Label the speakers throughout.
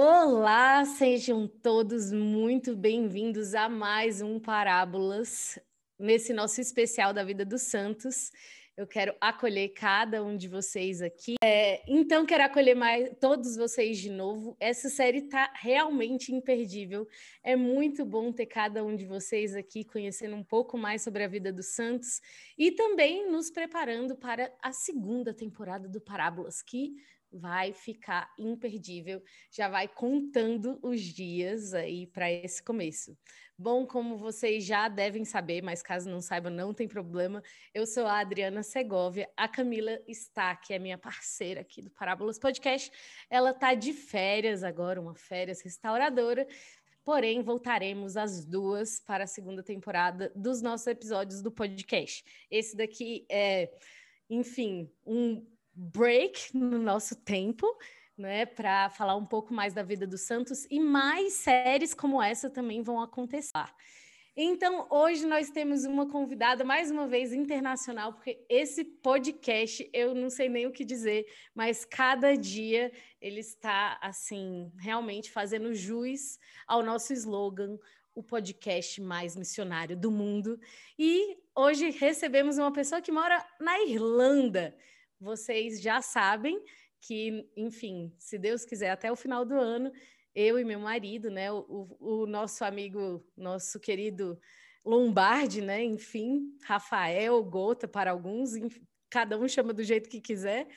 Speaker 1: Olá, sejam todos muito bem-vindos a mais um Parábolas, nesse nosso especial da vida dos santos. Eu quero acolher cada um de vocês aqui. É, então, quero acolher mais todos vocês de novo. Essa série está realmente imperdível. É muito bom ter cada um de vocês aqui conhecendo um pouco mais sobre a vida dos santos e também nos preparando para a segunda temporada do Parábolas, que vai ficar imperdível. Já vai contando os dias aí para esse começo. Bom, como vocês já devem saber, mas caso não saibam, não tem problema. Eu sou a Adriana Segovia, a Camila está, que é minha parceira aqui do Parábolas Podcast. Ela está de férias agora, uma férias restauradora. Porém, voltaremos as duas para a segunda temporada dos nossos episódios do podcast. Esse daqui é, enfim, um break no nosso tempo, né, para falar um pouco mais da vida dos Santos e mais séries como essa também vão acontecer. Então, hoje nós temos uma convidada, mais uma vez, internacional, porque esse podcast, eu não sei nem o que dizer, mas cada dia ele está, assim, realmente fazendo jus ao nosso slogan, o podcast mais missionário do mundo. E hoje recebemos uma pessoa que mora na Irlanda vocês já sabem que, enfim, se Deus quiser, até o final do ano, eu e meu marido, né, o, o nosso amigo, nosso querido Lombardi, né, enfim, Rafael, Gota para alguns, cada um chama do jeito que quiser,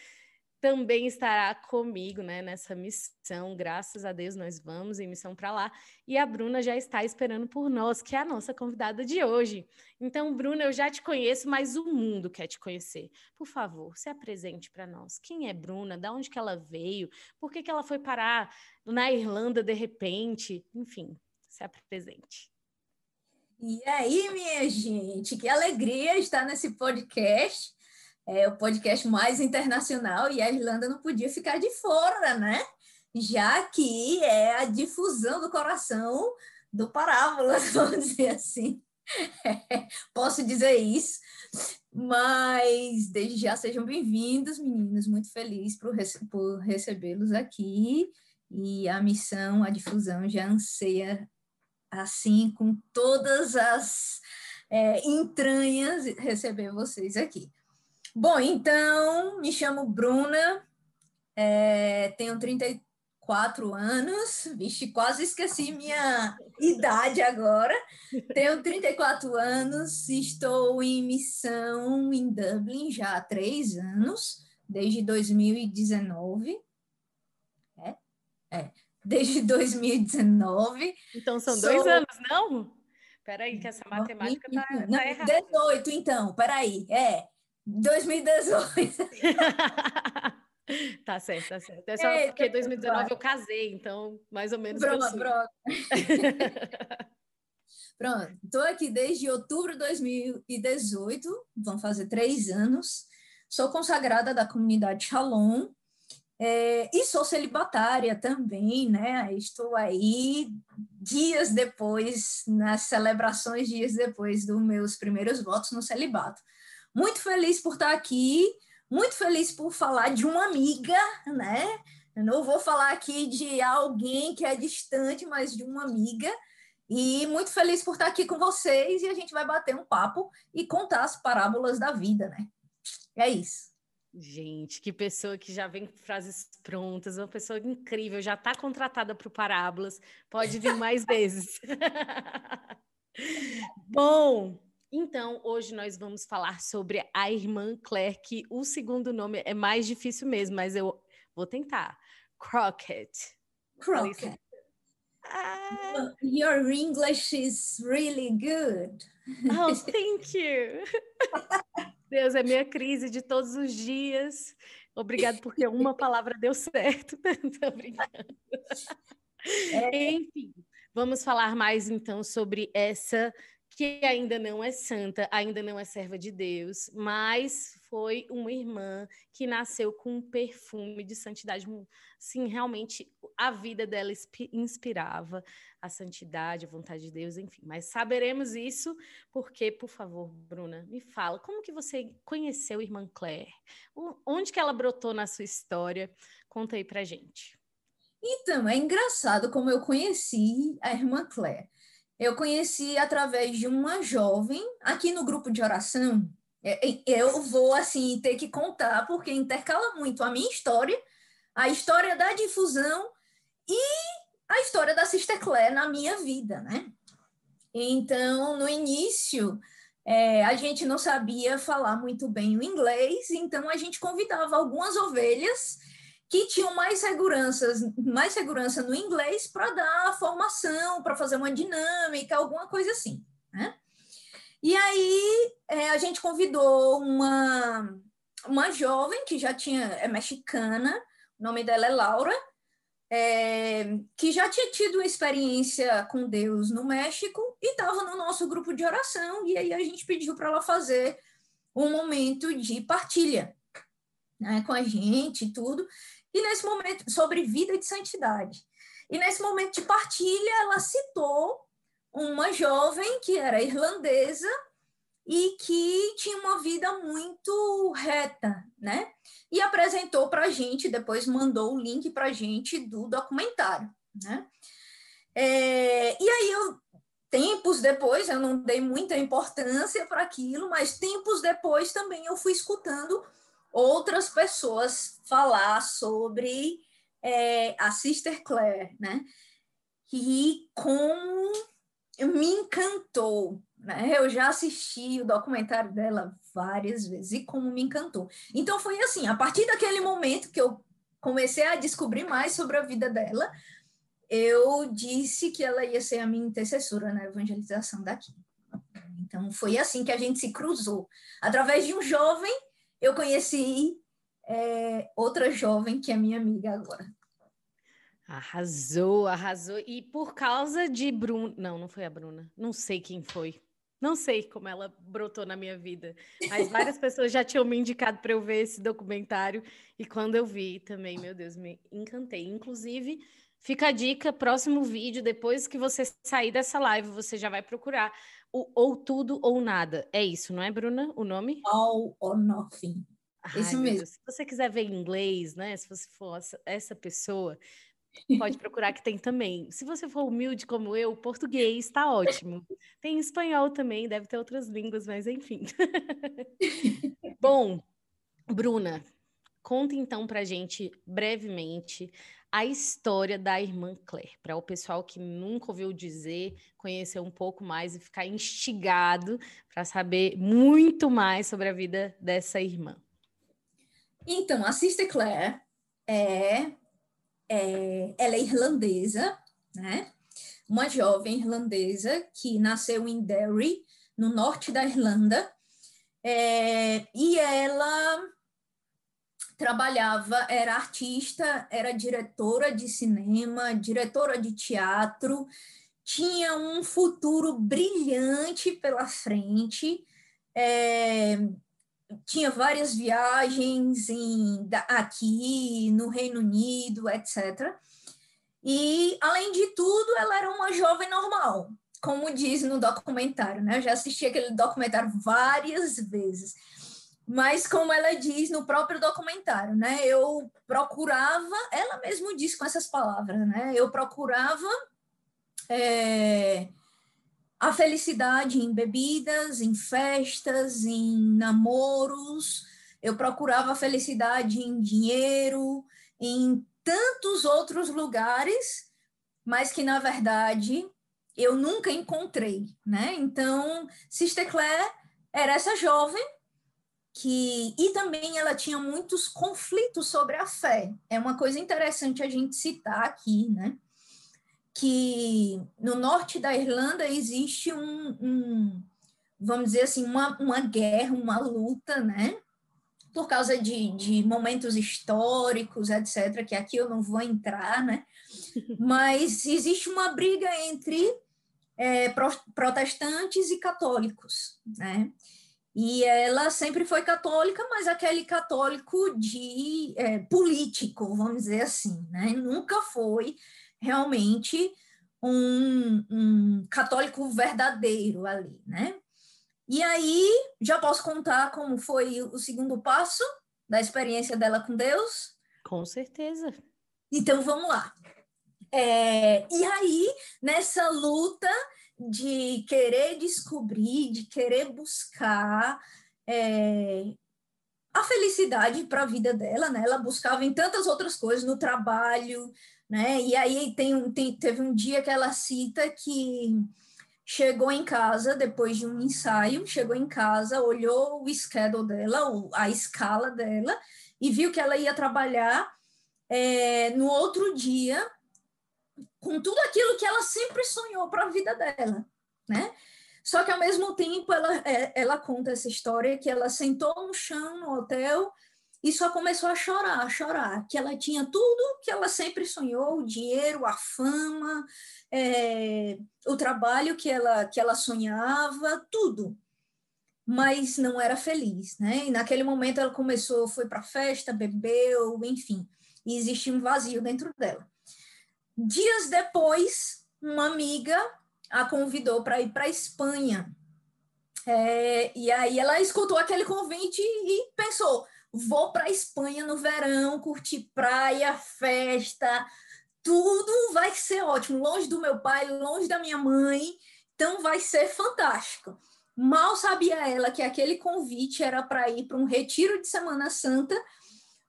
Speaker 1: também estará comigo né, nessa missão. Graças a Deus, nós vamos em missão para lá. E a Bruna já está esperando por nós, que é a nossa convidada de hoje. Então, Bruna, eu já te conheço, mas o mundo quer te conhecer. Por favor, se apresente para nós. Quem é Bruna? Da onde que ela veio? Por que, que ela foi parar na Irlanda de repente? Enfim, se apresente.
Speaker 2: E aí, minha gente, que alegria estar nesse podcast é o podcast mais internacional e a Irlanda não podia ficar de fora, né? Já que é a difusão do coração do Parábolas, vamos dizer assim. Posso dizer isso, mas desde já sejam bem-vindos, meninos. Muito feliz por, rece por recebê-los aqui. E a missão, a difusão já anseia, assim, com todas as é, entranhas, receber vocês aqui. Bom, então, me chamo Bruna, é, tenho 34 anos, vixe, quase esqueci minha idade agora. Tenho 34 anos, estou em missão em Dublin já há três anos, desde 2019. É? É, desde 2019.
Speaker 1: Então são Sou... dois anos, não? Peraí, que essa matemática está tá
Speaker 2: errada. 18, então, peraí, é. 2018.
Speaker 1: tá certo, tá certo. É só Eita, porque 2019 eu casei, então mais ou menos.
Speaker 2: Pronto, pronto. pronto, estou aqui desde outubro de 2018, vão fazer três anos. Sou consagrada da comunidade Shalom é, e sou celibatária também, né? Estou aí dias depois, nas celebrações, dias depois dos meus primeiros votos no celibato. Muito feliz por estar aqui, muito feliz por falar de uma amiga, né? Eu não vou falar aqui de alguém que é distante, mas de uma amiga. E muito feliz por estar aqui com vocês e a gente vai bater um papo e contar as parábolas da vida, né? É isso.
Speaker 1: Gente, que pessoa que já vem com frases prontas, uma pessoa incrível, já está contratada para o Parábolas, pode vir mais vezes. Bom, então, hoje nós vamos falar sobre a irmã Claire, que o segundo nome é mais difícil mesmo, mas eu vou tentar. Crockett.
Speaker 2: Crockett. Ah. Your English is really good.
Speaker 1: Oh, thank you. Deus, é minha crise de todos os dias. Obrigado porque uma palavra deu certo. Brincando. É. Enfim, vamos falar mais então sobre essa que ainda não é santa, ainda não é serva de Deus, mas foi uma irmã que nasceu com um perfume de santidade. Sim, realmente a vida dela inspirava a santidade, a vontade de Deus, enfim. Mas saberemos isso porque, por favor, Bruna, me fala, como que você conheceu a irmã Claire? Onde que ela brotou na sua história? Conta aí pra gente.
Speaker 2: Então, é engraçado como eu conheci a irmã Claire. Eu conheci através de uma jovem aqui no grupo de oração. É, eu vou assim ter que contar porque intercala muito a minha história, a história da difusão e a história da Sister Claire na minha vida, né? Então, no início, é, a gente não sabia falar muito bem o inglês, então a gente convidava algumas ovelhas que tinham mais seguranças, mais segurança no inglês para dar formação, para fazer uma dinâmica, alguma coisa assim, né? E aí é, a gente convidou uma, uma jovem que já tinha, é mexicana, o nome dela é Laura, é, que já tinha tido experiência com Deus no México e estava no nosso grupo de oração, e aí a gente pediu para ela fazer um momento de partilha né, com a gente e tudo. E nesse momento, sobre vida de santidade. E nesse momento de partilha, ela citou uma jovem que era irlandesa e que tinha uma vida muito reta, né? E apresentou para a gente, depois mandou o link para a gente do documentário, né? É, e aí eu tempos depois, eu não dei muita importância para aquilo, mas tempos depois também eu fui escutando outras pessoas falar sobre é, a Sister Claire, né? E como me encantou, né? Eu já assisti o documentário dela várias vezes e como me encantou. Então foi assim, a partir daquele momento que eu comecei a descobrir mais sobre a vida dela, eu disse que ela ia ser a minha intercessora na evangelização daqui. Então foi assim que a gente se cruzou, através de um jovem eu conheci é, outra jovem que é minha amiga agora.
Speaker 1: Arrasou, arrasou. E por causa de Bruna. Não, não foi a Bruna. Não sei quem foi. Não sei como ela brotou na minha vida. Mas várias pessoas já tinham me indicado para eu ver esse documentário. E quando eu vi também, meu Deus, me encantei. Inclusive, fica a dica: próximo vídeo, depois que você sair dessa live, você já vai procurar o ou tudo ou nada. É isso, não é, Bruna? O nome?
Speaker 2: All or nothing.
Speaker 1: Ai, isso mesmo. Se você quiser ver em inglês, né? Se você for essa, pessoa, pode procurar que tem também. Se você for humilde como eu, português está ótimo. Tem espanhol também, deve ter outras línguas, mas enfim. Bom, Bruna, conta então para gente brevemente a história da irmã Claire, para o pessoal que nunca ouviu dizer, conhecer um pouco mais e ficar instigado para saber muito mais sobre a vida dessa irmã.
Speaker 2: Então, a Sister Claire é, é, ela é irlandesa, né? Uma jovem irlandesa que nasceu em Derry, no norte da Irlanda, é, e ela trabalhava, era artista, era diretora de cinema, diretora de teatro, tinha um futuro brilhante pela frente, é, tinha várias viagens em, aqui no Reino Unido, etc. E, além de tudo, ela era uma jovem normal, como diz no documentário, né? Eu já assisti aquele documentário várias vezes mas como ela diz no próprio documentário, né? Eu procurava, ela mesmo disse com essas palavras, né? Eu procurava é, a felicidade em bebidas, em festas, em namoros. Eu procurava a felicidade em dinheiro, em tantos outros lugares, mas que na verdade eu nunca encontrei, né? Então, Sister Claire era essa jovem que e também ela tinha muitos conflitos sobre a fé. É uma coisa interessante a gente citar aqui, né? Que no norte da Irlanda existe um, um vamos dizer assim, uma, uma guerra, uma luta, né? Por causa de, de momentos históricos, etc., que aqui eu não vou entrar, né? Mas existe uma briga entre é, protestantes e católicos, né? E ela sempre foi católica, mas aquele católico de é, político, vamos dizer assim, né? Nunca foi realmente um, um católico verdadeiro ali, né? E aí, já posso contar como foi o segundo passo da experiência dela com Deus?
Speaker 1: Com certeza.
Speaker 2: Então vamos lá. É, e aí, nessa luta de querer descobrir, de querer buscar é, a felicidade para a vida dela, né? Ela buscava em tantas outras coisas, no trabalho, né? E aí tem, tem, teve um dia que ela cita que chegou em casa depois de um ensaio, chegou em casa, olhou o schedule dela, a escala dela, e viu que ela ia trabalhar é, no outro dia com tudo aquilo que ela sempre sonhou para a vida dela, né? Só que ao mesmo tempo ela, é, ela conta essa história que ela sentou no chão no hotel e só começou a chorar, a chorar, que ela tinha tudo que ela sempre sonhou, o dinheiro, a fama, é, o trabalho que ela, que ela sonhava, tudo, mas não era feliz, né? E naquele momento ela começou, foi para festa, bebeu, enfim, e existia um vazio dentro dela. Dias depois, uma amiga a convidou para ir para a Espanha. É, e aí ela escutou aquele convite e pensou: vou para a Espanha no verão, curtir praia, festa, tudo vai ser ótimo. Longe do meu pai, longe da minha mãe, então vai ser fantástico. Mal sabia ela que aquele convite era para ir para um retiro de Semana Santa,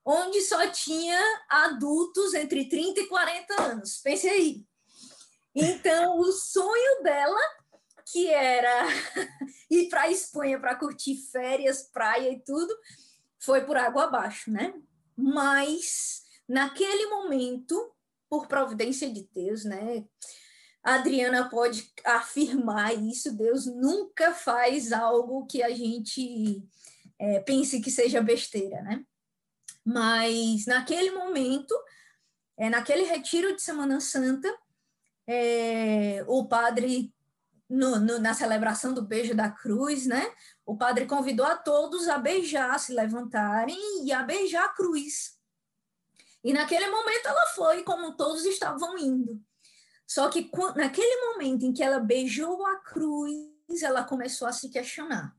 Speaker 2: onde só tinha adultos entre 30 e 40 anos. Pense aí. Então, o sonho dela, que era ir para a Espanha para curtir férias, praia e tudo, foi por água abaixo, né? Mas, naquele momento, por providência de Deus, né? A Adriana pode afirmar isso, Deus nunca faz algo que a gente é, pense que seja besteira, né? Mas naquele momento, é, naquele retiro de Semana Santa, é, o padre, no, no, na celebração do beijo da cruz, né? O padre convidou a todos a beijar, se levantarem e a beijar a cruz. E naquele momento ela foi, como todos estavam indo. Só que naquele momento em que ela beijou a cruz, ela começou a se questionar.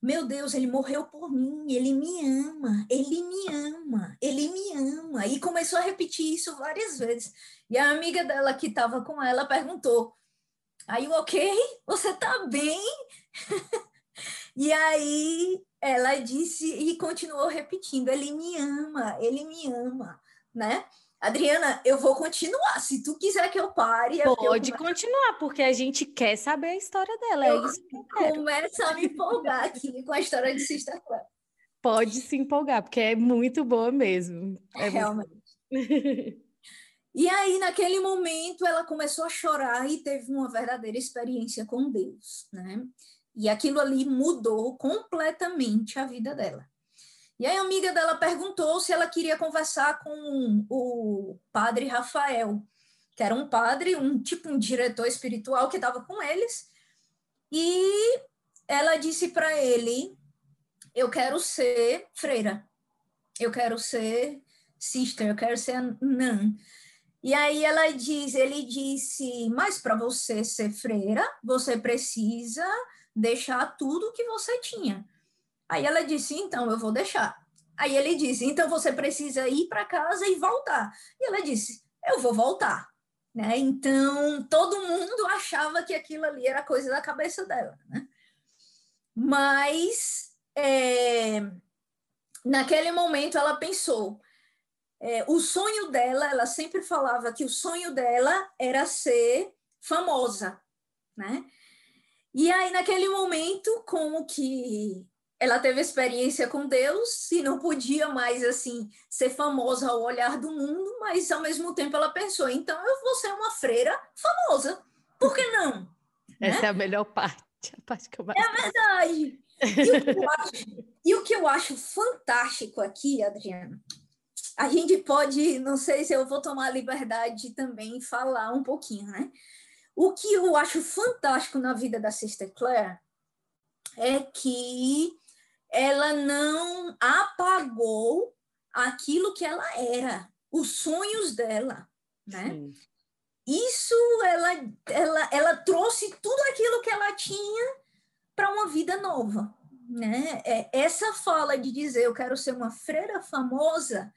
Speaker 2: Meu Deus, ele morreu por mim, ele me ama, ele me ama, ele me ama. E começou a repetir isso várias vezes. E a amiga dela que estava com ela perguntou: Are you ok? Você tá bem? e aí ela disse e continuou repetindo: Ele me ama, ele me ama, né? Adriana, eu vou continuar. Se tu quiser que eu pare.
Speaker 1: É Pode eu continuar, porque a gente quer saber a história dela. É eu é isso que eu quero.
Speaker 2: Começa a me empolgar aqui com a história de Sister Claire.
Speaker 1: Pode se empolgar, porque é muito boa mesmo. É
Speaker 2: Realmente. Muito... e aí, naquele momento, ela começou a chorar e teve uma verdadeira experiência com Deus, né? E aquilo ali mudou completamente a vida dela. E aí a amiga dela perguntou se ela queria conversar com o padre Rafael, que era um padre, um tipo um diretor espiritual que estava com eles. E ela disse para ele: "Eu quero ser freira. Eu quero ser sister, eu quero ser nun". E aí ela diz, ele disse: "Mas para você ser freira, você precisa deixar tudo que você tinha". Aí ela disse: então eu vou deixar. Aí ele disse: então você precisa ir para casa e voltar. E ela disse: eu vou voltar. Né? Então todo mundo achava que aquilo ali era coisa da cabeça dela. Né? Mas é, naquele momento ela pensou. É, o sonho dela, ela sempre falava que o sonho dela era ser famosa, né? E aí, naquele momento, como que ela teve experiência com Deus e não podia mais assim ser famosa ao olhar do mundo, mas ao mesmo tempo ela pensou, então eu vou ser uma freira famosa. Por que não?
Speaker 1: Essa né? é a melhor parte, a parte que eu mais
Speaker 2: É verdade. E o, que eu acho, e o que eu acho fantástico aqui, Adriana, a gente pode, não sei se eu vou tomar a liberdade de também falar um pouquinho, né? O que eu acho fantástico na vida da Sister Claire é que ela não apagou aquilo que ela era, os sonhos dela, né? Sim. Isso ela, ela, ela trouxe tudo aquilo que ela tinha para uma vida nova, né? É, essa fala de dizer eu quero ser uma freira famosa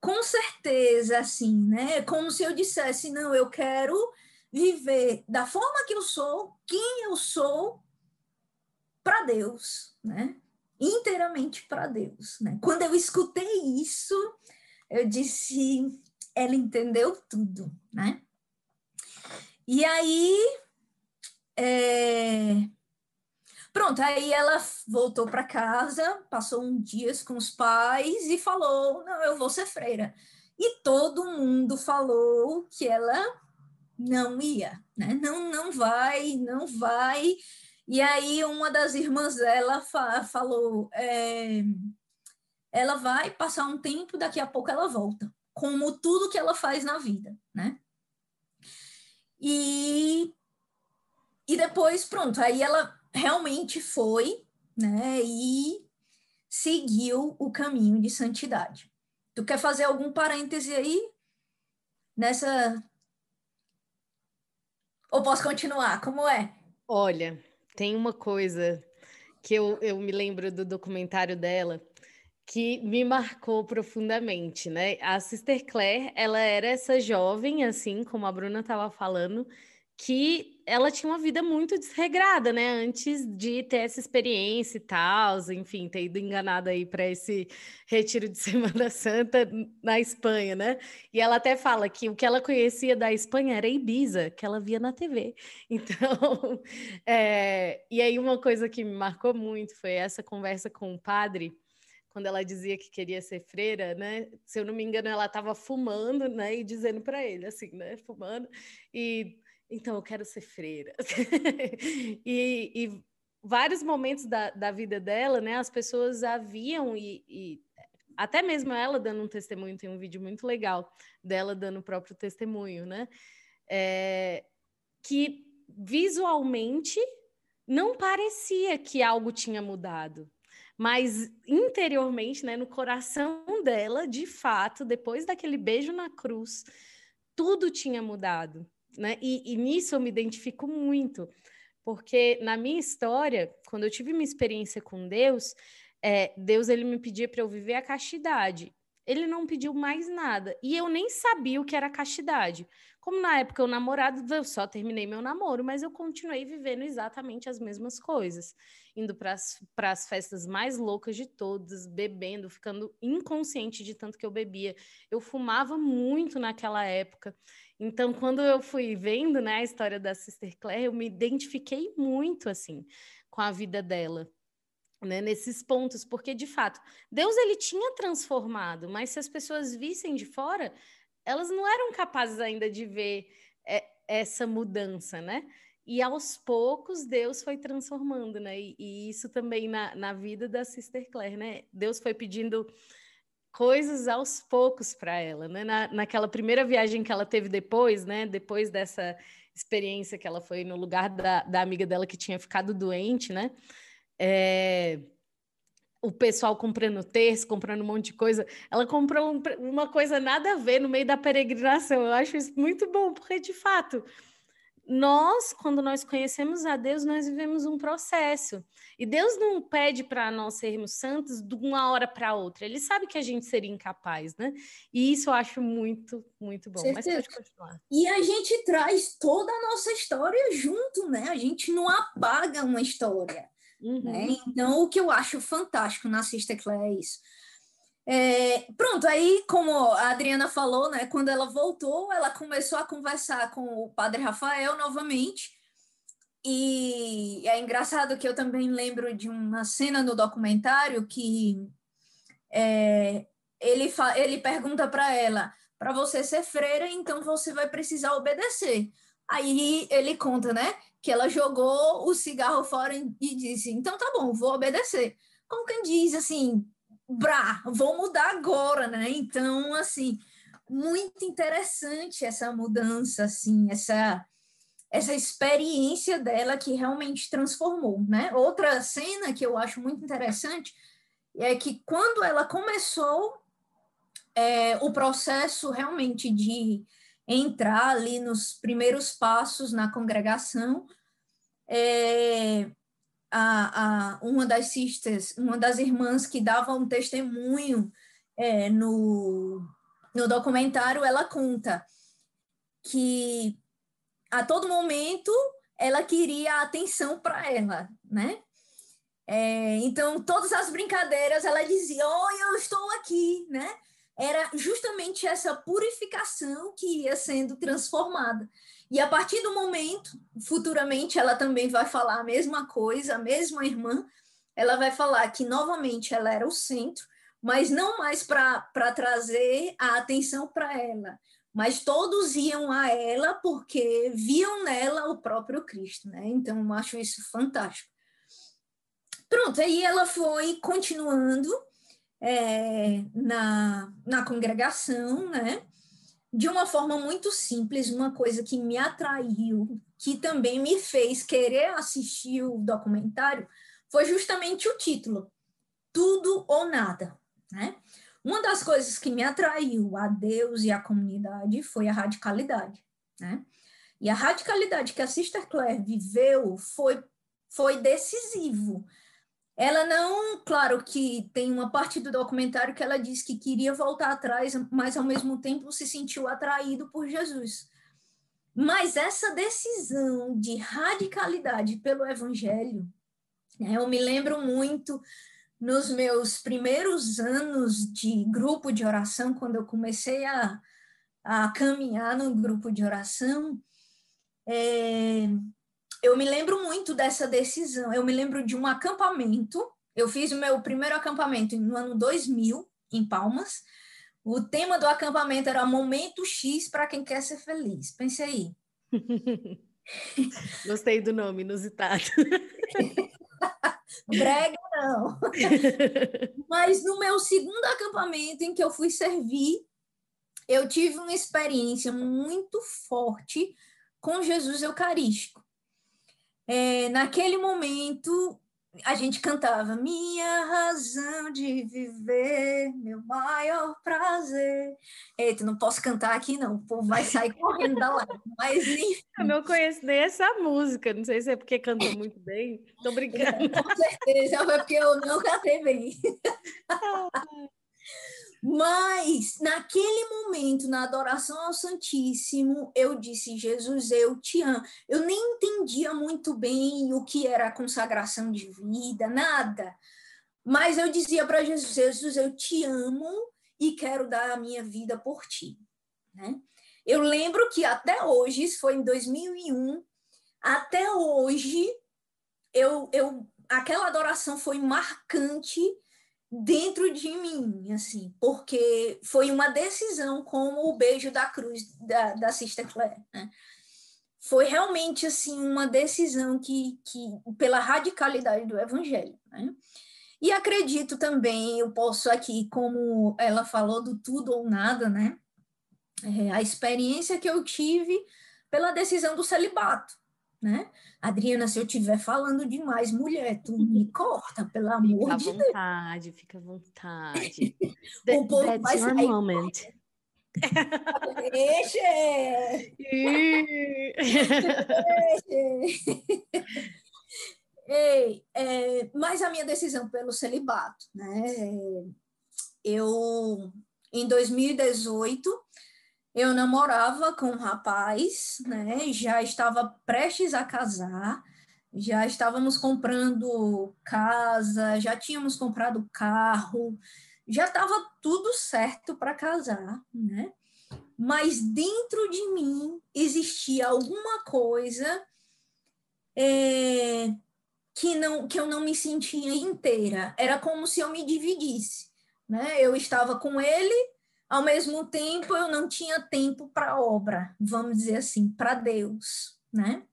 Speaker 2: com certeza, assim, né? Como se eu dissesse, não, eu quero viver da forma que eu sou, quem eu sou, para Deus, né? Inteiramente para Deus, né? Quando eu escutei isso, eu disse, ela entendeu tudo, né? E aí, é... pronto, aí ela voltou para casa, passou um dias com os pais e falou, não, eu vou ser freira. E todo mundo falou que ela não ia, né? Não, não vai, não vai. E aí uma das irmãs dela fa falou, é, ela vai passar um tempo, daqui a pouco ela volta, como tudo que ela faz na vida, né? E, e depois, pronto, aí ela realmente foi, né? E seguiu o caminho de santidade. Tu quer fazer algum parêntese aí nessa ou posso continuar? Como é?
Speaker 1: Olha, tem uma coisa que eu, eu me lembro do documentário dela que me marcou profundamente, né? A Sister Claire, ela era essa jovem, assim como a Bruna estava falando, que ela tinha uma vida muito desregrada, né? Antes de ter essa experiência e tal, enfim, ter ido enganada aí para esse retiro de Semana Santa na Espanha, né? E ela até fala que o que ela conhecia da Espanha era Ibiza, que ela via na TV. Então, é... e aí uma coisa que me marcou muito foi essa conversa com o padre quando ela dizia que queria ser freira, né? Se eu não me engano, ela estava fumando, né? E dizendo para ele, assim, né? Fumando. E então eu quero ser freira. e, e, vários momentos da, da vida dela, né? As pessoas haviam e, e até mesmo ela dando um testemunho, tem um vídeo muito legal dela dando o próprio testemunho, né? É, que visualmente não parecia que algo tinha mudado, mas interiormente, né, no coração dela, de fato, depois daquele beijo na cruz, tudo tinha mudado né? E, e nisso eu me identifico muito, porque na minha história, quando eu tive uma experiência com Deus, é, Deus ele me pedia para eu viver a castidade. Ele não pediu mais nada. E eu nem sabia o que era castidade. Como na época eu namorado, eu só terminei meu namoro, mas eu continuei vivendo exatamente as mesmas coisas. Indo para as festas mais loucas de todas, bebendo, ficando inconsciente de tanto que eu bebia. Eu fumava muito naquela época. Então, quando eu fui vendo né, a história da Sister Claire, eu me identifiquei muito assim com a vida dela. Né, nesses pontos, porque de fato Deus ele tinha transformado, mas se as pessoas vissem de fora, elas não eram capazes ainda de ver é, essa mudança, né? E aos poucos Deus foi transformando, né? E, e isso também na, na vida da Sister Claire, né? Deus foi pedindo coisas aos poucos para ela, né? Na, naquela primeira viagem que ela teve depois, né? Depois dessa experiência que ela foi no lugar da, da amiga dela que tinha ficado doente, né? É, o pessoal comprando terço, comprando um monte de coisa. Ela comprou um, uma coisa nada a ver no meio da peregrinação. Eu acho isso muito bom, porque de fato nós, quando nós conhecemos a Deus, nós vivemos um processo. E Deus não pede para nós sermos santos de uma hora para outra. Ele sabe que a gente seria incapaz, né? E isso eu acho muito, muito bom. Certeza. Mas pode continuar.
Speaker 2: E a gente traz toda a nossa história junto, né? A gente não apaga uma história. Uhum. Né? Então, o que eu acho fantástico na Sister Claire é isso é, pronto, aí, como a Adriana falou, né, quando ela voltou, ela começou a conversar com o padre Rafael novamente. E é engraçado que eu também lembro de uma cena no documentário que é, ele, ele pergunta para ela: para você ser freira, então você vai precisar obedecer. Aí ele conta, né, que ela jogou o cigarro fora e disse: então tá bom, vou obedecer. Como quem diz assim, brá, vou mudar agora, né? Então, assim, muito interessante essa mudança, assim, essa essa experiência dela que realmente transformou, né? Outra cena que eu acho muito interessante é que quando ela começou é, o processo realmente de entrar ali nos primeiros passos na congregação, é, a, a, uma das sisters, uma das irmãs que dava um testemunho é, no, no documentário ela conta que a todo momento ela queria atenção para ela, né? É, então, todas as brincadeiras ela dizia: Oi, eu estou aqui, né? Era justamente essa purificação que ia sendo transformada. E a partir do momento, futuramente, ela também vai falar a mesma coisa, a mesma irmã, ela vai falar que novamente ela era o centro, mas não mais para trazer a atenção para ela, mas todos iam a ela porque viam nela o próprio Cristo, né? Então, eu acho isso fantástico. Pronto, aí ela foi continuando é, na, na congregação, né? De uma forma muito simples, uma coisa que me atraiu, que também me fez querer assistir o documentário, foi justamente o título, Tudo ou Nada, né? Uma das coisas que me atraiu a Deus e a comunidade foi a radicalidade, né? E a radicalidade que a Sister Claire viveu foi, foi decisivo ela não, claro que tem uma parte do documentário que ela diz que queria voltar atrás, mas ao mesmo tempo se sentiu atraído por Jesus. Mas essa decisão de radicalidade pelo evangelho, né, eu me lembro muito nos meus primeiros anos de grupo de oração, quando eu comecei a, a caminhar no grupo de oração, é, eu me lembro muito dessa decisão. Eu me lembro de um acampamento. Eu fiz o meu primeiro acampamento no ano 2000, em Palmas. O tema do acampamento era Momento X para quem quer ser feliz. Pense aí.
Speaker 1: Gostei do nome, inusitado.
Speaker 2: Brega não. Mas no meu segundo acampamento em que eu fui servir, eu tive uma experiência muito forte com Jesus Eucarístico é, naquele momento a gente cantava minha razão de viver, meu maior prazer. Eita, não posso cantar aqui não, o povo vai sair correndo da live. Mas enfim.
Speaker 1: Eu não conheço nem essa música, não sei se é porque cantou muito bem. Tô brincando.
Speaker 2: com certeza, foi porque eu não cantei bem. Mas naquele momento, na adoração ao Santíssimo, eu disse: Jesus, eu te amo. Eu nem entendia muito bem o que era consagração de vida, nada. Mas eu dizia para Jesus: Jesus, eu te amo e quero dar a minha vida por ti. Né? Eu lembro que até hoje, isso foi em 2001, até hoje, eu, eu, aquela adoração foi marcante dentro de mim, assim, porque foi uma decisão como o beijo da cruz da, da Sister Claire, né? Foi realmente, assim, uma decisão que, que pela radicalidade do evangelho, né? E acredito também, eu posso aqui, como ela falou do tudo ou nada, né? É, a experiência que eu tive pela decisão do celibato, né? Adriana, se eu estiver falando demais, mulher, tu me corta, pelo amor
Speaker 1: fica
Speaker 2: de
Speaker 1: Deus. Fica à vontade, fica à vontade.
Speaker 2: o povo That's
Speaker 1: your
Speaker 2: sair.
Speaker 1: moment.
Speaker 2: Deixa! Ei, é, mas a minha decisão pelo celibato, né? Eu, em 2018, eu namorava com um rapaz, né? Já estava prestes a casar, já estávamos comprando casa, já tínhamos comprado carro, já estava tudo certo para casar, né? Mas dentro de mim existia alguma coisa é, que não que eu não me sentia inteira. Era como se eu me dividisse, né? Eu estava com ele ao mesmo tempo, eu não tinha tempo para obra, vamos dizer assim, para Deus, né?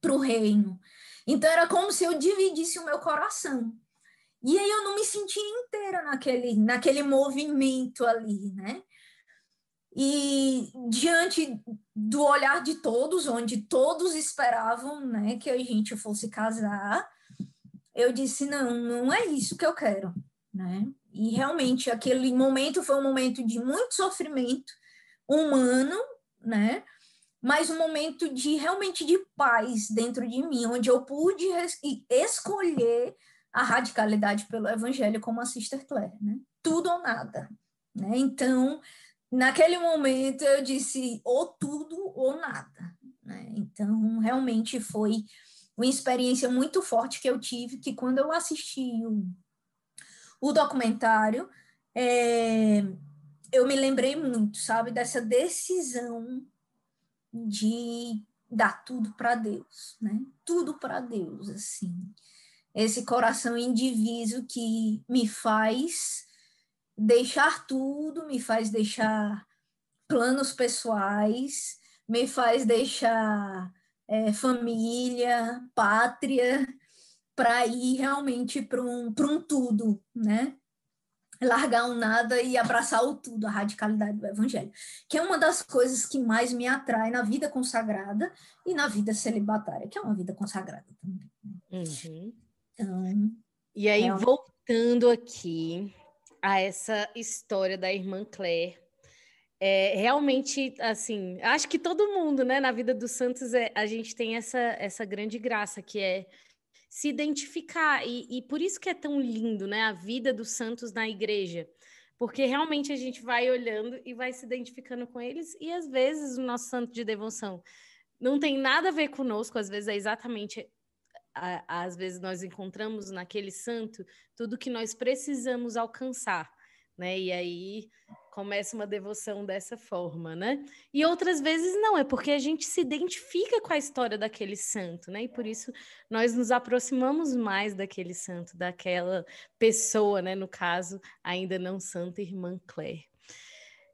Speaker 2: Para o reino. Então, era como se eu dividisse o meu coração. E aí eu não me sentia inteira naquele, naquele movimento ali, né? E diante do olhar de todos, onde todos esperavam né, que a gente fosse casar, eu disse: não, não é isso que eu quero, né? E realmente aquele momento foi um momento de muito sofrimento humano, né? Mas um momento de realmente de paz dentro de mim, onde eu pude escolher a radicalidade pelo evangelho como a Sister Claire, né? Tudo ou nada, né? Então, naquele momento eu disse ou tudo ou nada. Né? Então, realmente foi uma experiência muito forte que eu tive, que quando eu assisti o, o documentário, é, eu me lembrei muito, sabe, dessa decisão de dar tudo para Deus, né? Tudo para Deus, assim. Esse coração indiviso que me faz deixar tudo, me faz deixar planos pessoais, me faz deixar é, família, pátria, para ir realmente para um, um tudo, né? largar um nada e abraçar o tudo, a radicalidade do evangelho, que é uma das coisas que mais me atrai na vida consagrada e na vida celibatária, que é uma vida consagrada também.
Speaker 1: Né? Uhum. Então, e aí, é... voltando aqui a essa história da irmã Claire, é, realmente, assim, acho que todo mundo, né, na vida dos santos, é, a gente tem essa, essa grande graça, que é se identificar. E, e por isso que é tão lindo, né? A vida dos santos na igreja. Porque realmente a gente vai olhando e vai se identificando com eles, e às vezes o nosso santo de devoção não tem nada a ver conosco, às vezes é exatamente. às vezes nós encontramos naquele santo tudo que nós precisamos alcançar, né? E aí começa uma devoção dessa forma, né? E outras vezes não, é porque a gente se identifica com a história daquele santo, né? E por isso nós nos aproximamos mais daquele santo, daquela pessoa, né? No caso, ainda não santa irmã Claire.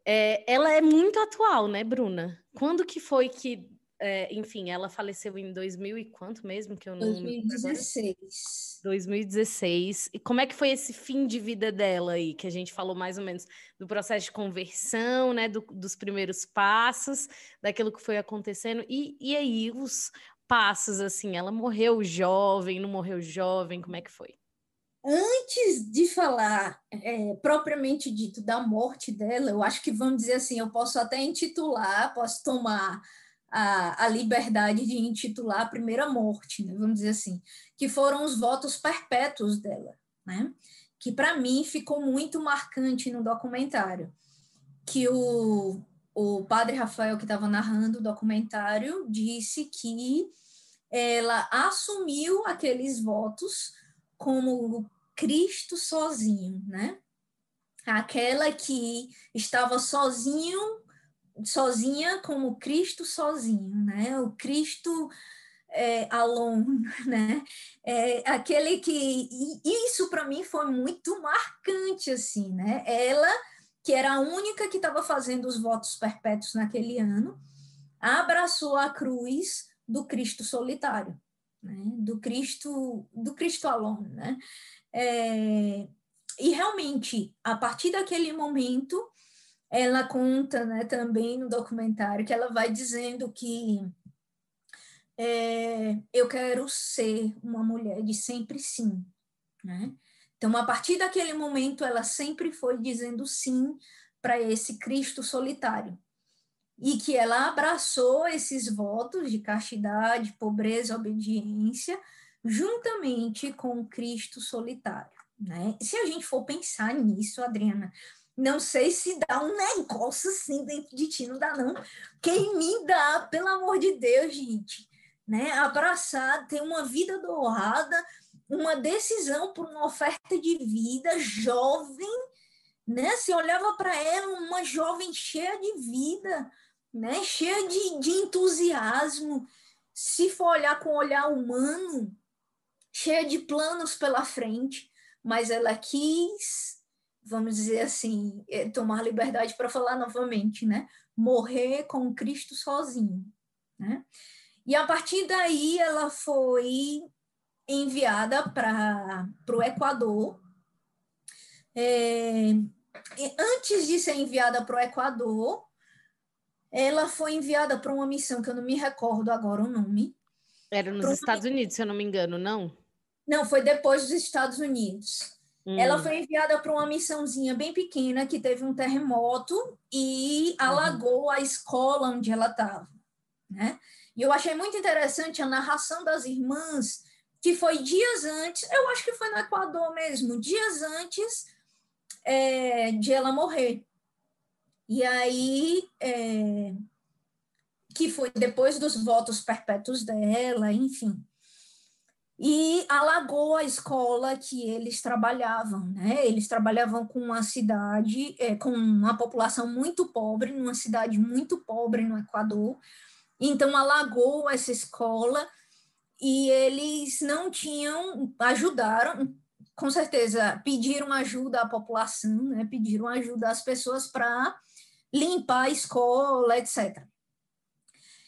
Speaker 1: É, ela é muito atual, né, Bruna? Quando que foi que é, enfim, ela faleceu em 2000 e quanto mesmo que eu não
Speaker 2: 2016.
Speaker 1: 2016. E como é que foi esse fim de vida dela aí, que a gente falou mais ou menos do processo de conversão, né, do, dos primeiros passos, daquilo que foi acontecendo e, e aí os passos assim, ela morreu jovem, não morreu jovem, como é que foi?
Speaker 2: Antes de falar é, propriamente dito da morte dela, eu acho que vamos dizer assim, eu posso até intitular, posso tomar a, a liberdade de intitular a primeira morte, né, vamos dizer assim, que foram os votos perpétuos dela, né? que para mim ficou muito marcante no documentário, que o, o padre Rafael, que estava narrando o documentário, disse que ela assumiu aqueles votos como Cristo sozinho, né? Aquela que estava sozinho sozinha como Cristo sozinho, né? O Cristo é, alone, né? É, aquele que isso para mim foi muito marcante assim, né? Ela que era a única que estava fazendo os votos perpétuos naquele ano, abraçou a cruz do Cristo solitário, né? Do Cristo do Cristo alone, né? É, e realmente a partir daquele momento ela conta né, também no documentário que ela vai dizendo que é, eu quero ser uma mulher de sempre sim. Né? Então, a partir daquele momento, ela sempre foi dizendo sim para esse Cristo solitário. E que ela abraçou esses votos de castidade, pobreza, obediência, juntamente com o Cristo solitário. Né? Se a gente for pensar nisso, Adriana, não sei se dá um negócio assim dentro de ti, não dá não. Quem me dá, pelo amor de Deus, gente, né? Abraçar, ter uma vida dourada, uma decisão por uma oferta de vida, jovem, né? Se olhava para ela, uma jovem cheia de vida, né? Cheia de, de entusiasmo. Se for olhar com olhar humano, cheia de planos pela frente, mas ela quis vamos dizer assim, é, tomar liberdade para falar novamente, né? Morrer com Cristo sozinho, né? E a partir daí ela foi enviada para o Equador. É, antes de ser enviada para o Equador, ela foi enviada para uma missão que eu não me recordo agora o nome.
Speaker 1: Era nos Estados Unidos, se eu não me engano, não?
Speaker 2: Não, foi depois dos Estados Unidos. Hum. Ela foi enviada para uma missãozinha bem pequena que teve um terremoto e uhum. alagou a escola onde ela estava, né? E eu achei muito interessante a narração das irmãs, que foi dias antes, eu acho que foi no Equador mesmo, dias antes é, de ela morrer. E aí, é, que foi depois dos votos perpétuos dela, enfim. E alagou a escola que eles trabalhavam, né? Eles trabalhavam com uma cidade, é, com uma população muito pobre, numa cidade muito pobre no Equador. Então, alagou essa escola e eles não tinham, ajudaram, com certeza, pediram ajuda à população, né? Pediram ajuda às pessoas para limpar a escola, etc.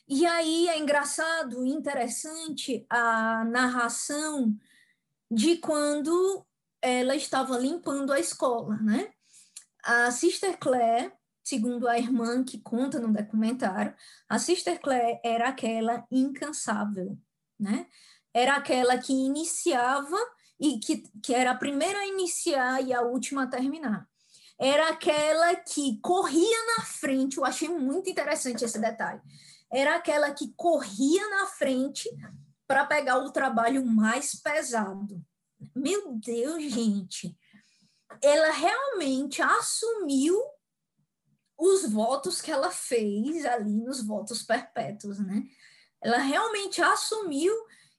Speaker 2: E aí é engraçado, interessante a narração de quando ela estava limpando a escola, né? A Sister Claire, segundo a irmã que conta no documentário, a Sister Claire era aquela incansável, né? Era aquela que iniciava e que, que era a primeira a iniciar e a última a terminar. Era aquela que corria na frente, eu achei muito interessante esse detalhe era aquela que corria na frente para pegar o trabalho mais pesado. Meu Deus, gente. Ela realmente assumiu os votos que ela fez ali nos votos perpétuos, né? Ela realmente assumiu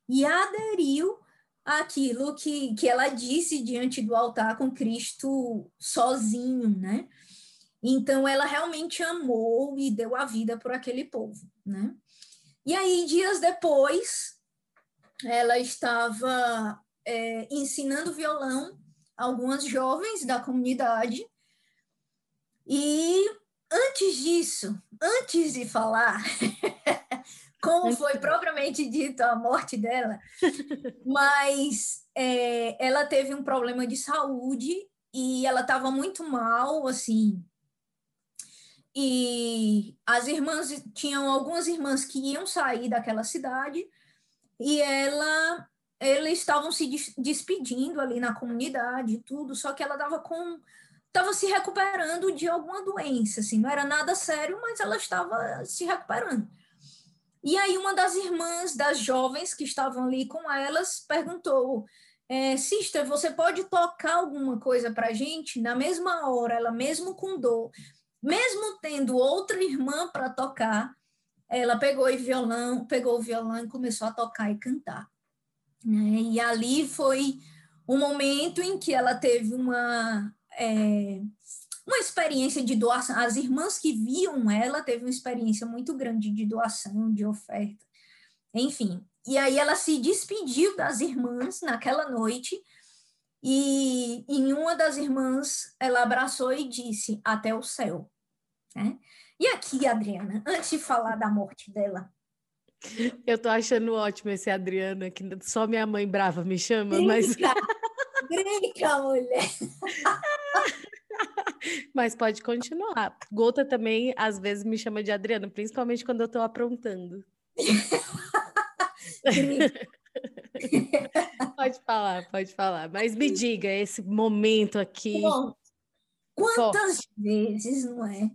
Speaker 2: e aderiu àquilo que, que ela disse diante do altar com Cristo sozinho, né? Então, ela realmente amou e deu a vida por aquele povo, né? E aí, dias depois, ela estava é, ensinando violão a algumas jovens da comunidade. E antes disso, antes de falar como foi propriamente dito a morte dela, mas é, ela teve um problema de saúde e ela estava muito mal, assim, e as irmãs tinham algumas irmãs que iam sair daquela cidade e ela eles estavam se despedindo ali na comunidade tudo, só que ela estava com estava se recuperando de alguma doença, assim, não era nada sério, mas ela estava se recuperando. E aí uma das irmãs das jovens que estavam ali com elas perguntou: é, Sister, você pode tocar alguma coisa para gente? Na mesma hora, ela mesmo com dor, mesmo tendo outra irmã para tocar, ela pegou o violão, pegou o violão e começou a tocar e cantar. Né? E ali foi um momento em que ela teve uma é, uma experiência de doação. As irmãs que viam ela teve uma experiência muito grande de doação, de oferta, enfim. E aí ela se despediu das irmãs naquela noite e em uma das irmãs ela abraçou e disse até o céu. Né? E aqui, Adriana, antes de falar da morte dela.
Speaker 1: Eu tô achando ótimo esse Adriana, que só minha mãe brava me chama, brinca, mas.
Speaker 2: Brinca, mulher!
Speaker 1: mas pode continuar. Gota também, às vezes, me chama de Adriana, principalmente quando eu tô aprontando. pode falar, pode falar. Mas me diga, esse momento aqui. Bom,
Speaker 2: quantas forte. vezes, não é?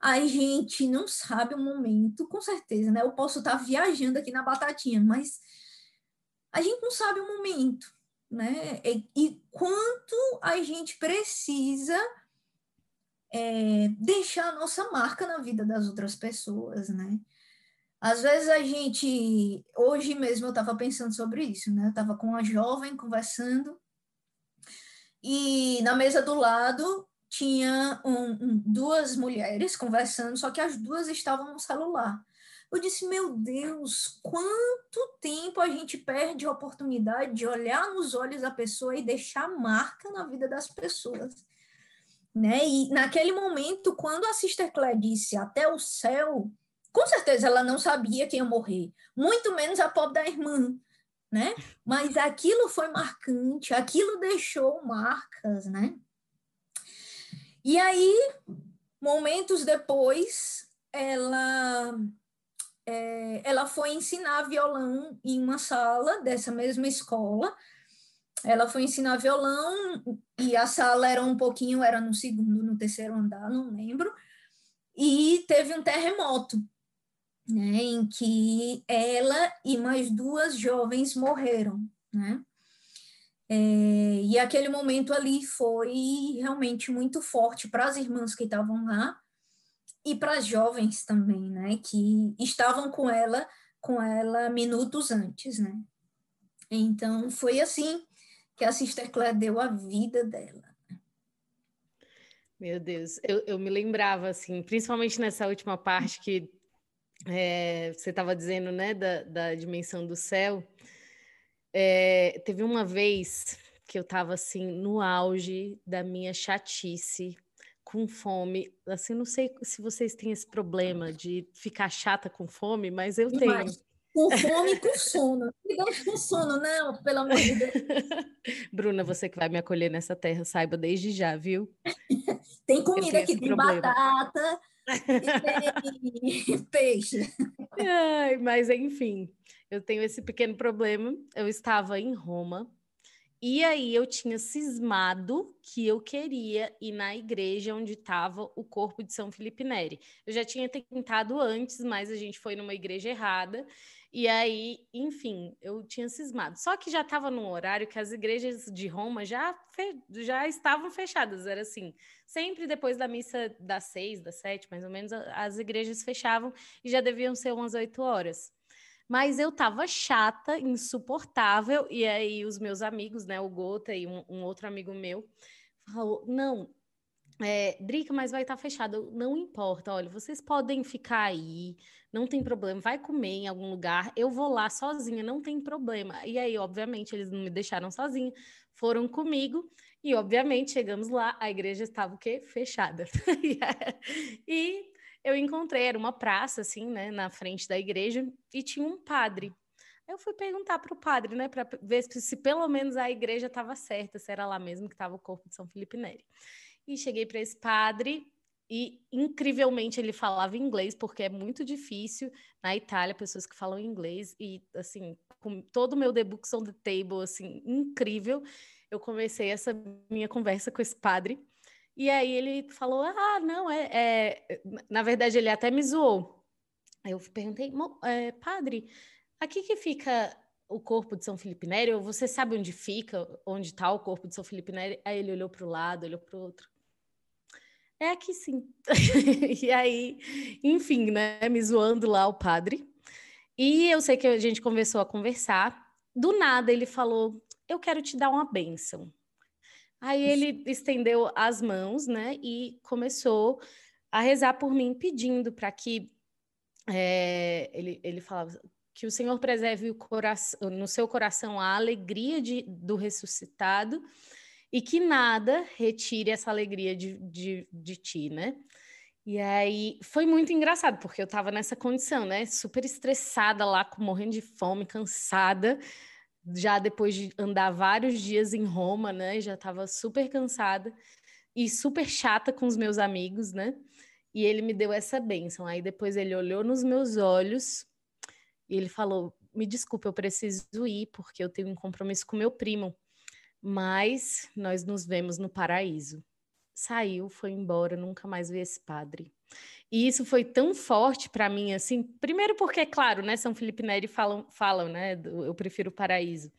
Speaker 2: A gente não sabe o momento, com certeza, né? Eu posso estar viajando aqui na batatinha, mas a gente não sabe o momento, né? E, e quanto a gente precisa é, deixar a nossa marca na vida das outras pessoas, né? Às vezes a gente, hoje mesmo eu estava pensando sobre isso, né? Eu estava com uma jovem conversando e na mesa do lado tinha um, duas mulheres conversando, só que as duas estavam no celular. Eu disse, meu Deus, quanto tempo a gente perde a oportunidade de olhar nos olhos da pessoa e deixar marca na vida das pessoas. Né? E naquele momento, quando a Sister Claire disse até o céu, com certeza ela não sabia quem ia morrer, muito menos a pobre da irmã, né? Mas aquilo foi marcante, aquilo deixou marcas, né? E aí, momentos depois, ela é, ela foi ensinar violão em uma sala dessa mesma escola. Ela foi ensinar violão e a sala era um pouquinho, era no segundo, no terceiro andar, não lembro. E teve um terremoto, né, em que ela e mais duas jovens morreram, né? É, e aquele momento ali foi realmente muito forte para as irmãs que estavam lá, e para as jovens também, né, que estavam com ela, com ela minutos antes, né? Então foi assim que a Sister Claire deu a vida dela.
Speaker 1: Meu Deus, eu, eu me lembrava assim, principalmente nessa última parte que é, você estava dizendo, né, da, da dimensão do céu. É, teve uma vez que eu estava assim no auge da minha chatice, com fome. Assim, não sei se vocês têm esse problema de ficar chata com fome, mas eu tenho.
Speaker 2: Com fome e com sono. Não com sono, não, pelo amor de Deus.
Speaker 1: Bruna, você que vai me acolher nessa terra, saiba desde já, viu?
Speaker 2: tem comida aqui, tem problema. batata, peixe.
Speaker 1: Ai, mas enfim, eu tenho esse pequeno problema. Eu estava em Roma e aí eu tinha cismado que eu queria ir na igreja onde estava o corpo de São Felipe Neri. Eu já tinha tentado antes, mas a gente foi numa igreja errada. E aí, enfim, eu tinha cismado. Só que já estava num horário que as igrejas de Roma já, já estavam fechadas. Era assim, sempre depois da missa das seis, das sete, mais ou menos, as igrejas fechavam e já deviam ser umas oito horas. Mas eu tava chata, insuportável, e aí os meus amigos, né, o Gota e um, um outro amigo meu, falou: não, é, Drica, mas vai estar tá fechado. Não importa, olha, vocês podem ficar aí, não tem problema, vai comer em algum lugar, eu vou lá sozinha, não tem problema. E aí, obviamente, eles não me deixaram sozinha, foram comigo, e obviamente chegamos lá, a igreja estava o quê? Fechada. e eu encontrei, era uma praça, assim, né, na frente da igreja, e tinha um padre. Eu fui perguntar para o padre, né, para ver se, se, pelo menos a igreja estava certa, se era lá mesmo que estava o corpo de São Felipe Neri. E cheguei para esse padre e incrivelmente ele falava inglês, porque é muito difícil na Itália pessoas que falam inglês e assim, com todo o meu The Books on the Table assim, incrível, eu comecei essa minha conversa com esse padre e aí ele falou: Ah, não, é. é... Na verdade, ele até me zoou. Aí eu perguntei, é, padre, aqui que fica o corpo de São Felipe Neri? Ou você sabe onde fica, onde está o corpo de São Felipe Neri? Aí ele olhou para o lado, olhou para o outro. É aqui sim. e aí, enfim, né, me zoando lá o padre. E eu sei que a gente começou a conversar. Do nada ele falou: Eu quero te dar uma bênção. Aí ele estendeu as mãos, né, e começou a rezar por mim, pedindo para que é, ele, ele falava que o Senhor preserve o coração, no seu coração a alegria de, do ressuscitado e que nada retire essa alegria de, de, de ti, né? E aí foi muito engraçado, porque eu estava nessa condição, né? Super estressada lá, morrendo de fome, cansada, já depois de andar vários dias em Roma, né? Já estava super cansada e super chata com os meus amigos, né? E ele me deu essa bênção. Aí depois ele olhou nos meus olhos e ele falou: Me desculpe, eu preciso ir porque eu tenho um compromisso com meu primo, mas nós nos vemos no paraíso. Saiu, foi embora, nunca mais vi esse padre. E isso foi tão forte para mim, assim, primeiro porque, claro, né, São Felipe Neri falam, falam né, do, eu prefiro o paraíso.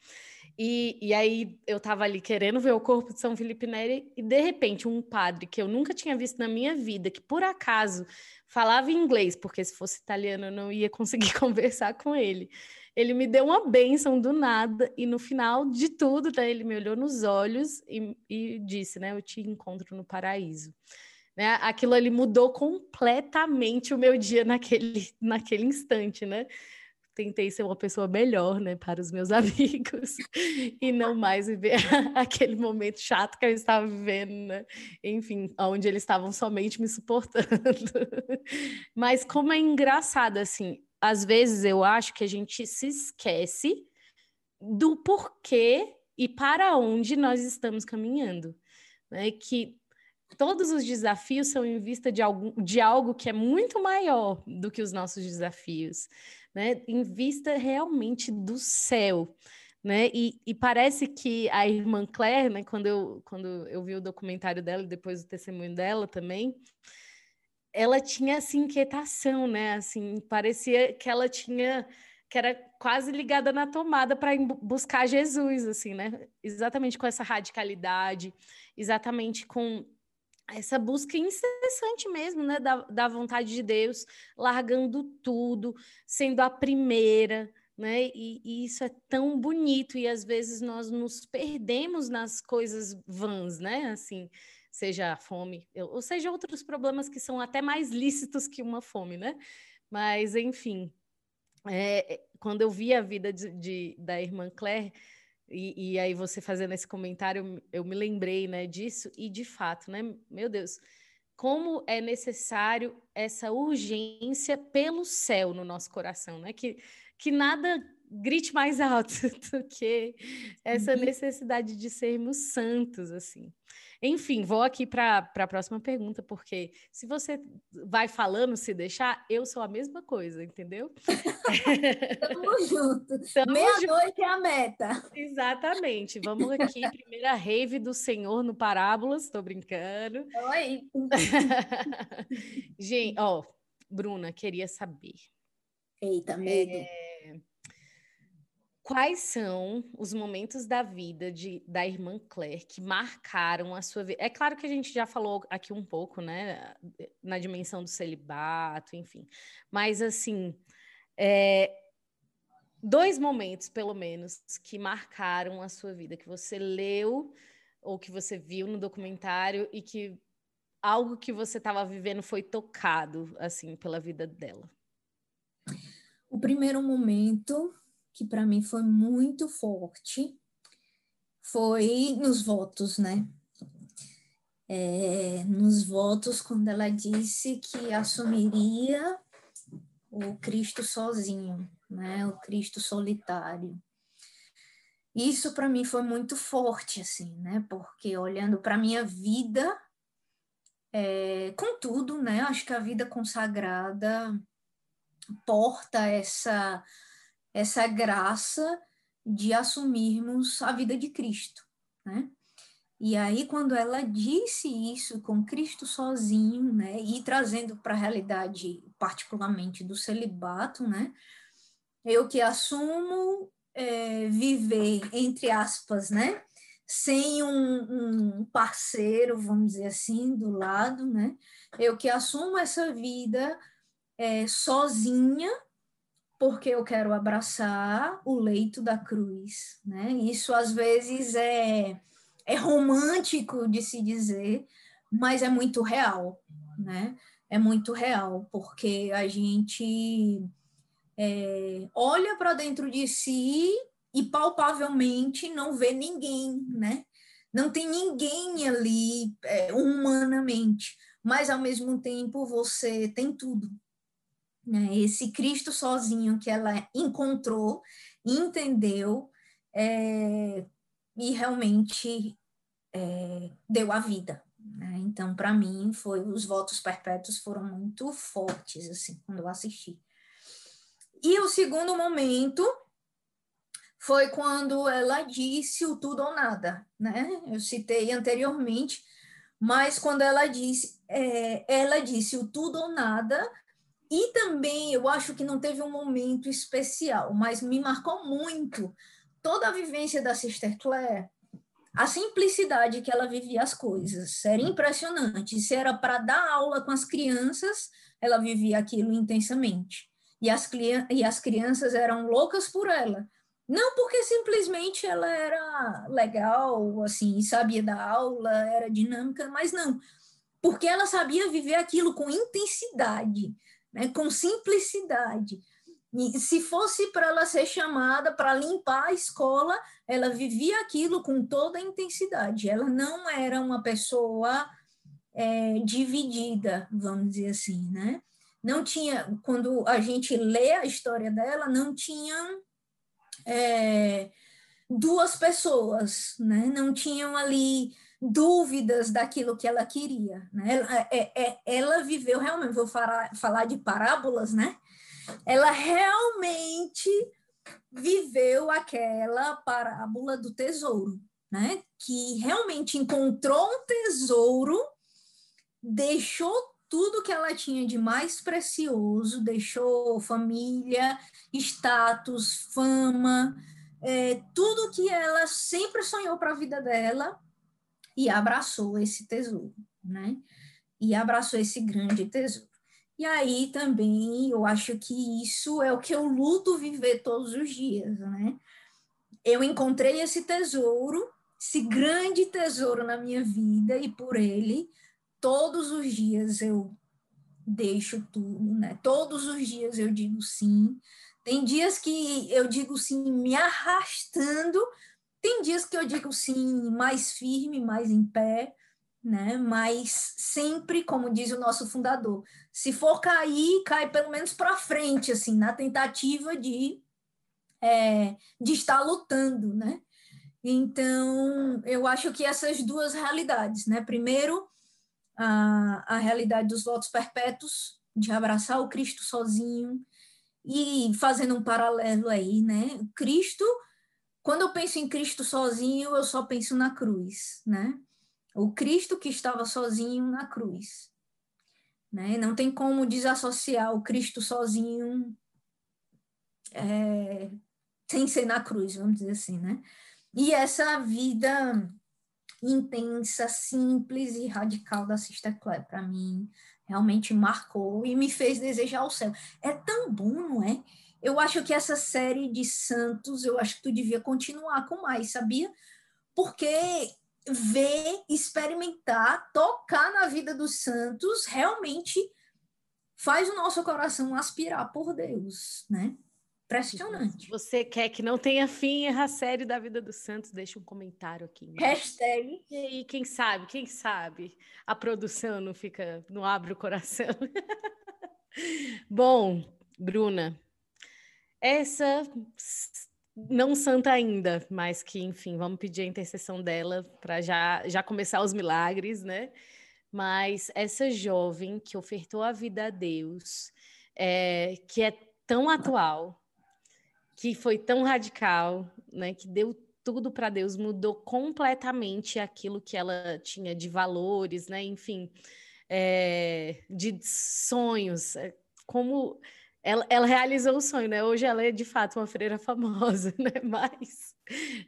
Speaker 1: E, e aí eu estava ali querendo ver o corpo de São Felipe Neri e de repente um padre que eu nunca tinha visto na minha vida, que por acaso falava inglês, porque se fosse italiano eu não ia conseguir conversar com ele. Ele me deu uma bênção do nada e no final de tudo, né, ele me olhou nos olhos e, e disse, né, eu te encontro no paraíso. Né? Aquilo ali mudou completamente o meu dia naquele, naquele instante, né? Tentei ser uma pessoa melhor, né, para os meus amigos e não mais viver aquele momento chato que eu estava vivendo, né? Enfim, onde eles estavam somente me suportando. Mas como é engraçado assim, às vezes eu acho que a gente se esquece do porquê e para onde nós estamos caminhando, né? Que todos os desafios são em vista de algo, de algo que é muito maior do que os nossos desafios, né? Em vista realmente do céu. Né? E, e, parece que a irmã Claire, né, quando, eu, quando eu vi o documentário dela e depois o testemunho dela também, ela tinha essa inquietação, né? Assim, parecia que ela tinha que era quase ligada na tomada para buscar Jesus, assim, né? Exatamente com essa radicalidade, exatamente com essa busca incessante mesmo, né, da, da vontade de Deus, largando tudo, sendo a primeira, né? E, e, isso é tão bonito e às vezes nós nos perdemos nas coisas vãs, né? Assim, seja a fome, ou seja outros problemas que são até mais lícitos que uma fome, né? Mas enfim, é, quando eu vi a vida de, de da irmã Claire e, e, aí você fazendo esse comentário, eu me lembrei, né, disso e de fato, né, meu Deus, como é necessário essa urgência pelo céu no nosso coração, né? Que que nada grite mais alto do que essa uhum. necessidade de sermos santos, assim. Enfim, vou aqui para a próxima pergunta, porque se você vai falando, se deixar, eu sou a mesma coisa, entendeu?
Speaker 2: Tamo junto. Meia-noite é a meta.
Speaker 1: Exatamente. Vamos aqui, primeira rave do Senhor no Parábolas, estou brincando.
Speaker 2: Oi.
Speaker 1: Gente, ó, Bruna, queria saber.
Speaker 2: Eita, medo. É
Speaker 1: Quais são os momentos da vida de, da irmã Claire que marcaram a sua vida? É claro que a gente já falou aqui um pouco, né, na dimensão do celibato, enfim, mas assim, é, dois momentos, pelo menos, que marcaram a sua vida, que você leu ou que você viu no documentário e que algo que você estava vivendo foi tocado, assim, pela vida dela.
Speaker 2: O primeiro momento que para mim foi muito forte foi nos votos, né? É, nos votos, quando ela disse que assumiria o Cristo sozinho, né? O Cristo solitário. Isso para mim foi muito forte, assim, né? Porque olhando para minha vida, é, contudo, né? Acho que a vida consagrada porta essa essa graça de assumirmos a vida de Cristo, né? E aí, quando ela disse isso com Cristo sozinho, né, e trazendo para a realidade, particularmente do celibato, né, eu que assumo é, viver, entre aspas, né, sem um, um, parceiro, vamos dizer assim, do lado, né, eu que assumo essa vida é, sozinha, porque eu quero abraçar o leito da cruz, né? Isso às vezes é, é romântico de se dizer, mas é muito real, né? É muito real, porque a gente é, olha para dentro de si e palpavelmente não vê ninguém, né? Não tem ninguém ali é, humanamente, mas ao mesmo tempo você tem tudo, né? Esse Cristo sozinho que ela encontrou, entendeu é, e realmente é, deu a vida. Né? Então, para mim, foi os votos perpétuos foram muito fortes assim quando eu assisti. E o segundo momento foi quando ela disse o tudo ou nada, né? Eu citei anteriormente, mas quando ela disse, é, ela disse o tudo ou nada e também eu acho que não teve um momento especial, mas me marcou muito toda a vivência da Sister Claire, a simplicidade que ela vivia as coisas. Era impressionante. Se era para dar aula com as crianças, ela vivia aquilo intensamente. E as, e as crianças eram loucas por ela. Não porque simplesmente ela era legal, assim, sabia dar aula, era dinâmica, mas não. Porque ela sabia viver aquilo com intensidade né, com simplicidade. E se fosse para ela ser chamada para limpar a escola, ela vivia aquilo com toda a intensidade. Ela não era uma pessoa é, dividida, vamos dizer assim, né? Não tinha, quando a gente lê a história dela, não tinha é, duas pessoas, né? Não tinham ali dúvidas daquilo que ela queria. Né? Ela, é, é, ela viveu realmente, vou falar, falar de parábolas, né? Ela realmente viveu aquela parábola do tesouro, né? Que realmente encontrou um tesouro, deixou tudo que ela tinha de mais precioso, deixou família, status, fama, é, tudo que ela sempre sonhou para a vida dela, e abraçou esse tesouro. né? E abraçou esse grande tesouro. E aí também eu acho que isso é o que eu luto viver todos os dias, né? Eu encontrei esse tesouro, esse grande tesouro na minha vida e por ele todos os dias eu deixo tudo, né? Todos os dias eu digo sim. Tem dias que eu digo sim me arrastando, tem dias que eu digo sim mais firme, mais em pé, né? Mas sempre, como diz o nosso fundador, se for cair, cai pelo menos para frente, assim, na tentativa de é, de estar lutando, né? Então, eu acho que essas duas realidades, né? Primeiro, a, a realidade dos votos perpétuos, de abraçar o Cristo sozinho, e fazendo um paralelo aí, né? Cristo, quando eu penso em Cristo sozinho, eu só penso na cruz, né? O Cristo que estava sozinho na cruz. Né? Não tem como desassociar o Cristo sozinho é, sem ser na cruz, vamos dizer assim, né? E essa vida intensa, simples e radical da Sister Claire, para mim, realmente marcou e me fez desejar o céu. É tão bom, não é? Eu acho que essa série de santos, eu acho que tu devia continuar com mais, sabia? Porque ver, experimentar, tocar na vida dos santos realmente faz o nosso coração aspirar por Deus, né? Impressionante.
Speaker 1: Você quer que não tenha fim a série da vida dos Santos? Deixa um comentário aqui.
Speaker 2: Né? Hashtag.
Speaker 1: E aí, quem sabe, quem sabe a produção não fica, não abre o coração. Bom, Bruna, essa não santa ainda, mas que, enfim, vamos pedir a intercessão dela para já, já começar os milagres, né? Mas essa jovem que ofertou a vida a Deus, é, que é tão atual, que foi tão radical, né, que deu tudo para Deus, mudou completamente aquilo que ela tinha de valores, né, enfim, é, de sonhos, é, como ela, ela, realizou o sonho, né? Hoje ela é de fato uma freira famosa, né? Mas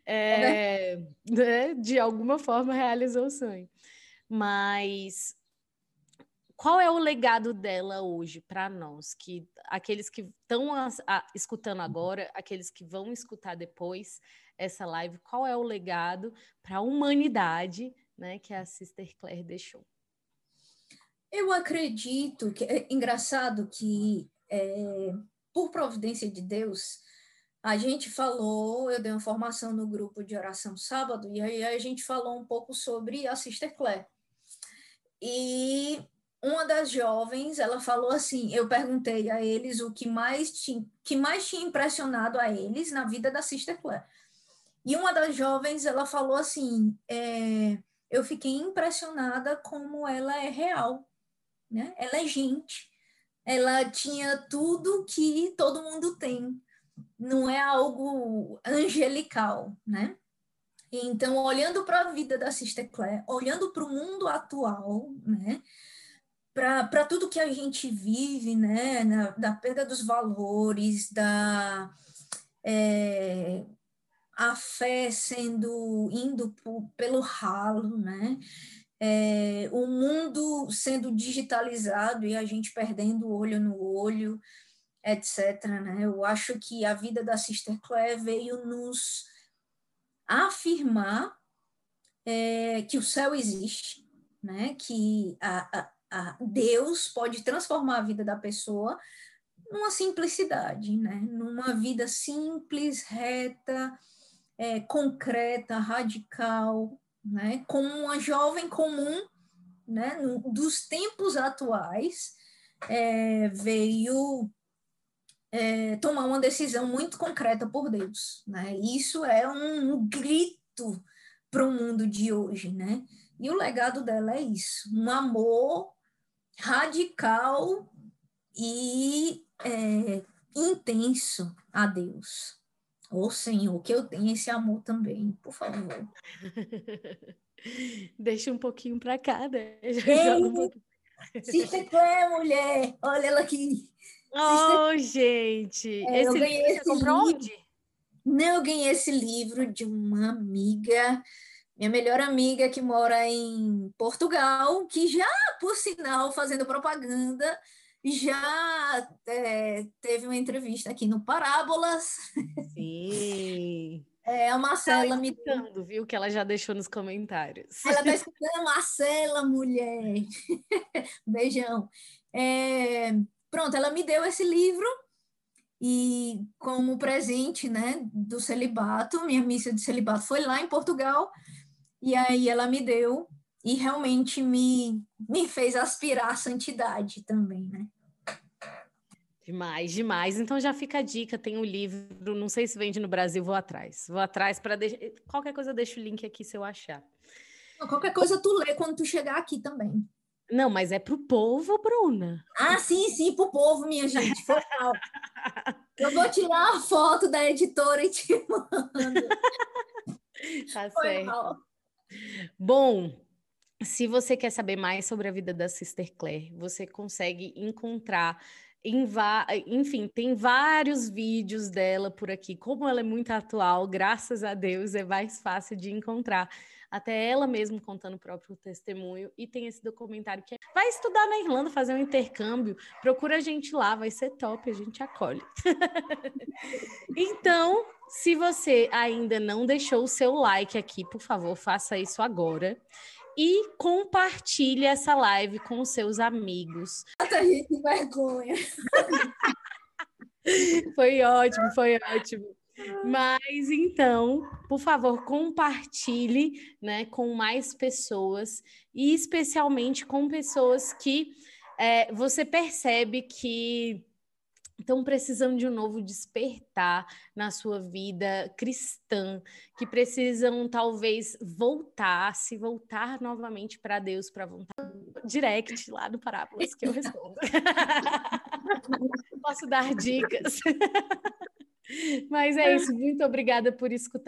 Speaker 1: é, né? de alguma forma realizou o sonho. Mas qual é o legado dela hoje para nós, que aqueles que estão escutando agora, aqueles que vão escutar depois essa live, qual é o legado para a humanidade, né, que a Sister Claire deixou?
Speaker 2: Eu acredito que é engraçado que é, por providência de Deus, a gente falou, eu dei uma formação no grupo de oração sábado, e aí a gente falou um pouco sobre a Sister Claire. E uma das jovens, ela falou assim, eu perguntei a eles o que mais tinha, que mais tinha impressionado a eles na vida da Sister Claire. E uma das jovens, ela falou assim, é, eu fiquei impressionada como ela é real, né? Ela é gente. Ela tinha tudo que todo mundo tem. Não é algo angelical, né? Então, olhando para a vida da Sister Claire, olhando para o mundo atual, né? para tudo que a gente vive, né, na, da perda dos valores, da é, a fé sendo indo pelo ralo, né, é, o mundo sendo digitalizado e a gente perdendo o olho no olho, etc. Né? Eu acho que a vida da Sister Claire veio nos afirmar é, que o céu existe, né? que a, a Deus pode transformar a vida da pessoa numa simplicidade, né? numa vida simples, reta, é, concreta, radical, né? como uma jovem comum né? dos tempos atuais, é, veio é, tomar uma decisão muito concreta por Deus. Né? Isso é um grito para o mundo de hoje. Né? E o legado dela é isso: um amor radical e é, intenso a Deus. Ô oh, Senhor, que eu tenha esse amor também, por favor.
Speaker 1: Deixa um pouquinho para cá, né?
Speaker 2: Se você quer, mulher, olha ela aqui.
Speaker 1: Oh, gente! É, esse livro você comprou livro. onde?
Speaker 2: Não, eu ganhei esse livro de uma amiga minha melhor amiga que mora em Portugal, que já, por sinal, fazendo propaganda, já é, teve uma entrevista aqui no Parábolas.
Speaker 1: Sim.
Speaker 2: É, a Marcela tá
Speaker 1: me dando, viu? Que ela já deixou nos comentários.
Speaker 2: Ela está escutando, Marcela, mulher. Beijão. É, pronto, ela me deu esse livro e como presente, né, do celibato, minha missa de celibato foi lá em Portugal e aí ela me deu e realmente me me fez aspirar à santidade também, né?
Speaker 1: Demais, demais. Então já fica a dica, tem o um livro, não sei se vende no Brasil, vou atrás. Vou atrás para deixar. Qualquer coisa, deixa o link aqui se eu achar.
Speaker 2: Qualquer coisa tu lê quando tu chegar aqui também.
Speaker 1: Não, mas é pro povo, Bruna.
Speaker 2: Ah, sim, sim, pro povo, minha gente. Foi mal. Eu vou tirar a foto da editora e te mando.
Speaker 1: Tá Foi certo. Mal. Bom, se você quer saber mais sobre a vida da Sister Claire, você consegue encontrar enfim, tem vários vídeos dela por aqui. Como ela é muito atual, graças a Deus, é mais fácil de encontrar. Até ela mesma contando o próprio testemunho. E tem esse documentário que é... vai estudar na Irlanda, fazer um intercâmbio. Procura a gente lá, vai ser top, a gente acolhe. então, se você ainda não deixou o seu like aqui, por favor, faça isso agora e compartilhe essa live com os seus amigos.
Speaker 2: Muita gente vergonha.
Speaker 1: foi ótimo, foi ótimo. Mas então, por favor, compartilhe, né, com mais pessoas e especialmente com pessoas que é, você percebe que estão precisando de um novo despertar na sua vida cristã, que precisam talvez voltar, se voltar novamente para Deus, para vontade. Direct lá do Parábolas que eu respondo. Posso dar dicas. Mas é isso, muito obrigada por escutar.